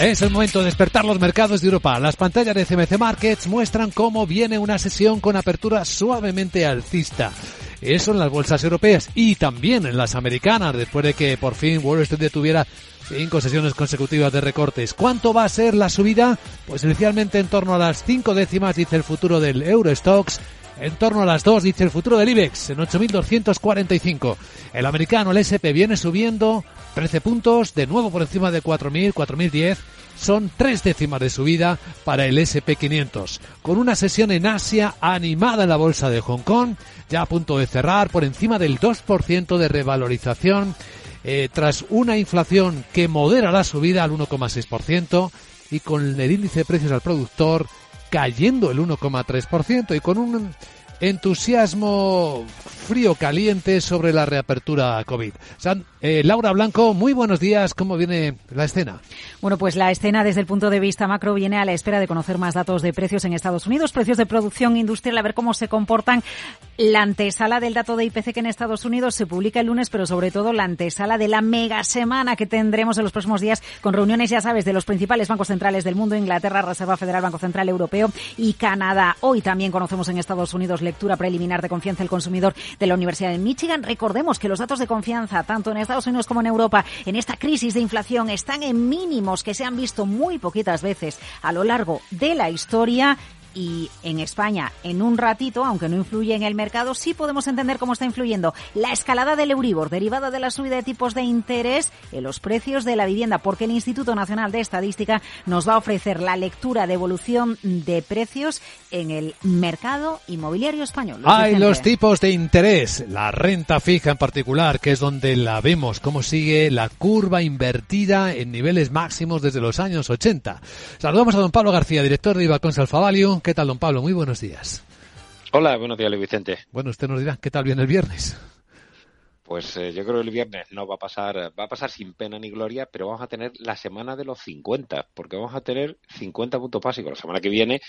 Es el momento de despertar los mercados de Europa. Las pantallas de CMC Markets muestran cómo viene una sesión con apertura suavemente alcista. Eso en las bolsas europeas y también en las americanas, después de que por fin Wall Street tuviera cinco sesiones consecutivas de recortes. ¿Cuánto va a ser la subida? Pues inicialmente en torno a las cinco décimas, dice el futuro del Eurostox. En torno a las dos, dice el futuro del IBEX, en 8.245. El americano, el SP, viene subiendo 13 puntos, de nuevo por encima de 4.000, 4.010. Son tres décimas de subida para el SP500, con una sesión en Asia animada en la bolsa de Hong Kong, ya a punto de cerrar por encima del 2% de revalorización, eh, tras una inflación que modera la subida al 1,6% y con el índice de precios al productor cayendo el 1,3% y con un entusiasmo frío caliente sobre la reapertura COVID. Eh, Laura Blanco, muy buenos días. ¿Cómo viene la escena? Bueno, pues la escena desde el punto de vista macro viene a la espera de conocer más datos de precios en Estados Unidos, precios de producción industrial, a ver cómo se comportan. La antesala del dato de IPC que en Estados Unidos se publica el lunes, pero sobre todo la antesala de la mega semana que tendremos en los próximos días con reuniones, ya sabes, de los principales bancos centrales del mundo, Inglaterra, Reserva Federal, Banco Central Europeo y Canadá. Hoy también conocemos en Estados Unidos lectura preliminar de confianza del consumidor de la Universidad de Michigan. Recordemos que los datos de confianza, tanto en Estados Unidos como en Europa, en esta crisis de inflación, están en mínimos que se han visto muy poquitas veces a lo largo de la historia y en España en un ratito, aunque no influye en el mercado, sí podemos entender cómo está influyendo la escalada del Euribor derivada de la subida de tipos de interés en los precios de la vivienda, porque el Instituto Nacional de Estadística nos va a ofrecer la lectura de evolución de precios en el mercado inmobiliario español. Hay los tipos de interés, la renta fija en particular, que es donde la vemos, cómo sigue la curva invertida en niveles máximos desde los años 80. Saludamos a don Pablo García, director de Ibacons Alfavalio ¿Qué tal, don Pablo? Muy buenos días. Hola, buenos días, Luis Vicente. Bueno, usted nos dirá, ¿qué tal viene el viernes? Pues eh, yo creo que el viernes no va a pasar, va a pasar sin pena ni gloria, pero vamos a tener la semana de los 50, porque vamos a tener 50 puntos básicos la semana que viene,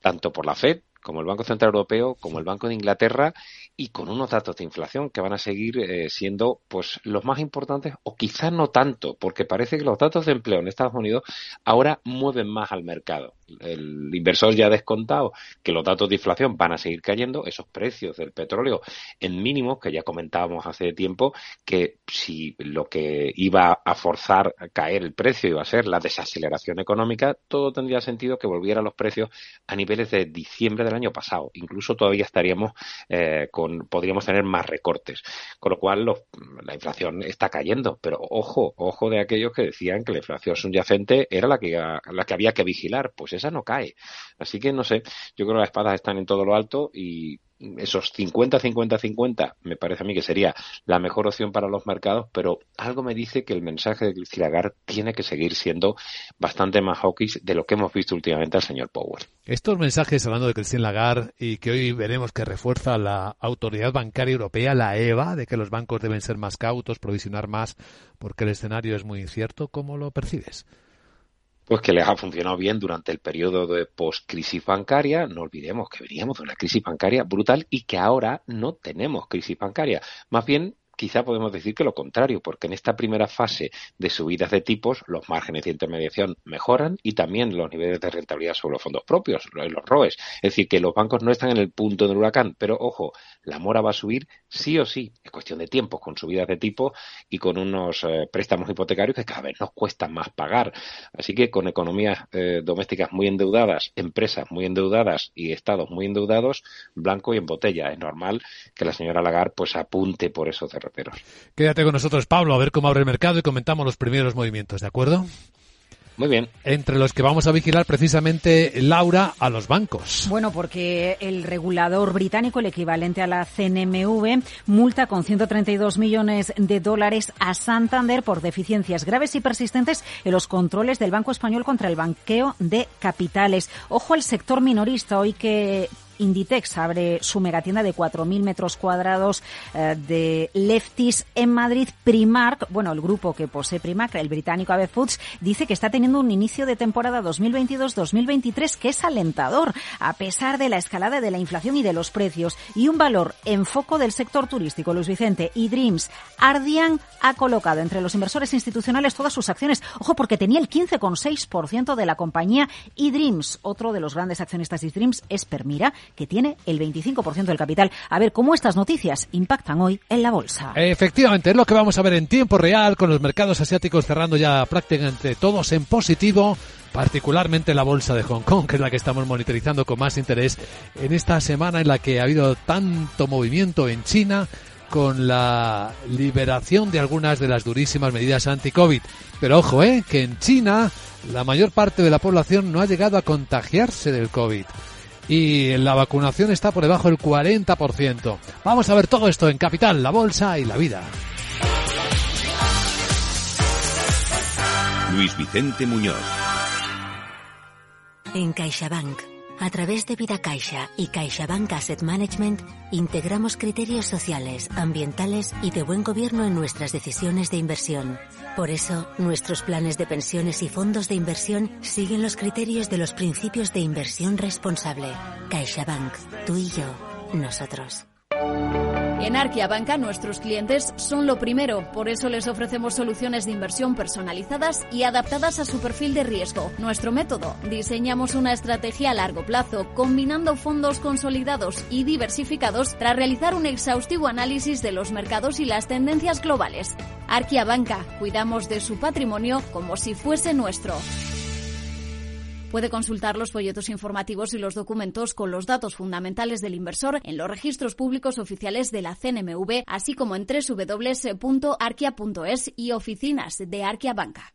tanto por la Fed como el Banco Central Europeo, como el Banco de Inglaterra y con unos datos de inflación que van a seguir eh, siendo pues los más importantes o quizás no tanto, porque parece que los datos de empleo en Estados Unidos ahora mueven más al mercado el inversor ya ha descontado que los datos de inflación van a seguir cayendo, esos precios del petróleo en mínimos, que ya comentábamos hace tiempo, que si lo que iba a forzar a caer el precio iba a ser la desaceleración económica, todo tendría sentido que volvieran los precios a niveles de diciembre del año pasado. Incluso todavía estaríamos eh, con, podríamos tener más recortes. Con lo cual la inflación está cayendo. Pero ojo, ojo de aquellos que decían que la inflación subyacente era la que, la que había que vigilar. Pues esa no cae. Así que no sé, yo creo que las espadas están en todo lo alto y esos 50, 50, 50 me parece a mí que sería la mejor opción para los mercados, pero algo me dice que el mensaje de Christine Lagarde tiene que seguir siendo bastante más hawkish de lo que hemos visto últimamente al señor Powell. Estos mensajes hablando de Christine Lagarde y que hoy veremos que refuerza la Autoridad Bancaria Europea, la EVA, de que los bancos deben ser más cautos, provisionar más porque el escenario es muy incierto, ¿cómo lo percibes? Pues que les ha funcionado bien durante el periodo de post-crisis bancaria. No olvidemos que veníamos de una crisis bancaria brutal y que ahora no tenemos crisis bancaria. Más bien quizá podemos decir que lo contrario, porque en esta primera fase de subidas de tipos los márgenes de intermediación mejoran y también los niveles de rentabilidad sobre los fondos propios, los ROEs. Es decir, que los bancos no están en el punto del huracán, pero ojo, la mora va a subir sí o sí. Es cuestión de tiempo, con subidas de tipo y con unos eh, préstamos hipotecarios que cada vez nos cuestan más pagar. Así que con economías eh, domésticas muy endeudadas, empresas muy endeudadas y estados muy endeudados, blanco y en botella. Es normal que la señora Lagarde pues apunte por esos Quédate con nosotros, Pablo, a ver cómo abre el mercado y comentamos los primeros movimientos, ¿de acuerdo? Muy bien. Entre los que vamos a vigilar precisamente, Laura, a los bancos. Bueno, porque el regulador británico, el equivalente a la CNMV, multa con 132 millones de dólares a Santander por deficiencias graves y persistentes en los controles del Banco Español contra el banqueo de capitales. Ojo al sector minorista, hoy que Inditex abre su megatienda de 4.000 metros cuadrados eh, de Lefties en Madrid. Primark, bueno, el grupo que posee Primark, el británico AB Foods, dice que está teniendo un inicio de temporada 2022-2023 que es alentador, a pesar de la escalada de la inflación y de los precios. Y un valor en foco del sector turístico, Luis Vicente y. Ardian ha colocado entre los inversores institucionales todas sus acciones. Ojo, porque tenía el 15,6% de la compañía y Dreams, otro de los grandes accionistas de Dreams, es Permira, que tiene el 25% del capital. A ver cómo estas noticias impactan hoy en la bolsa. Efectivamente, es lo que vamos a ver en tiempo real con los mercados asiáticos cerrando ya prácticamente todos en positivo particularmente la bolsa de Hong Kong, que es la que estamos monitorizando con más interés en esta semana en la que ha habido tanto movimiento en China con la liberación de algunas de las durísimas medidas anti-COVID. Pero ojo, ¿eh? que en China la mayor parte de la población no ha llegado a contagiarse del COVID y la vacunación está por debajo del 40%. Vamos a ver todo esto en Capital, la Bolsa y la Vida. Luis Vicente Muñoz. En CaixaBank, a través de Vida Caixa y CaixaBank Asset Management, integramos criterios sociales, ambientales y de buen gobierno en nuestras decisiones de inversión por eso, nuestros planes de pensiones y fondos de inversión siguen los criterios de los principios de inversión responsable. CaixaBank, tú y yo, nosotros. En Arquia Banca nuestros clientes son lo primero, por eso les ofrecemos soluciones de inversión personalizadas y adaptadas a su perfil de riesgo. Nuestro método, diseñamos una estrategia a largo plazo, combinando fondos consolidados y diversificados tras realizar un exhaustivo análisis de los mercados y las tendencias globales. Arquia Banca, cuidamos de su patrimonio como si fuese nuestro. Puede consultar los folletos informativos y los documentos con los datos fundamentales del inversor en los registros públicos oficiales de la CNMV, así como en www.arquia.es y oficinas de Arquia Banca.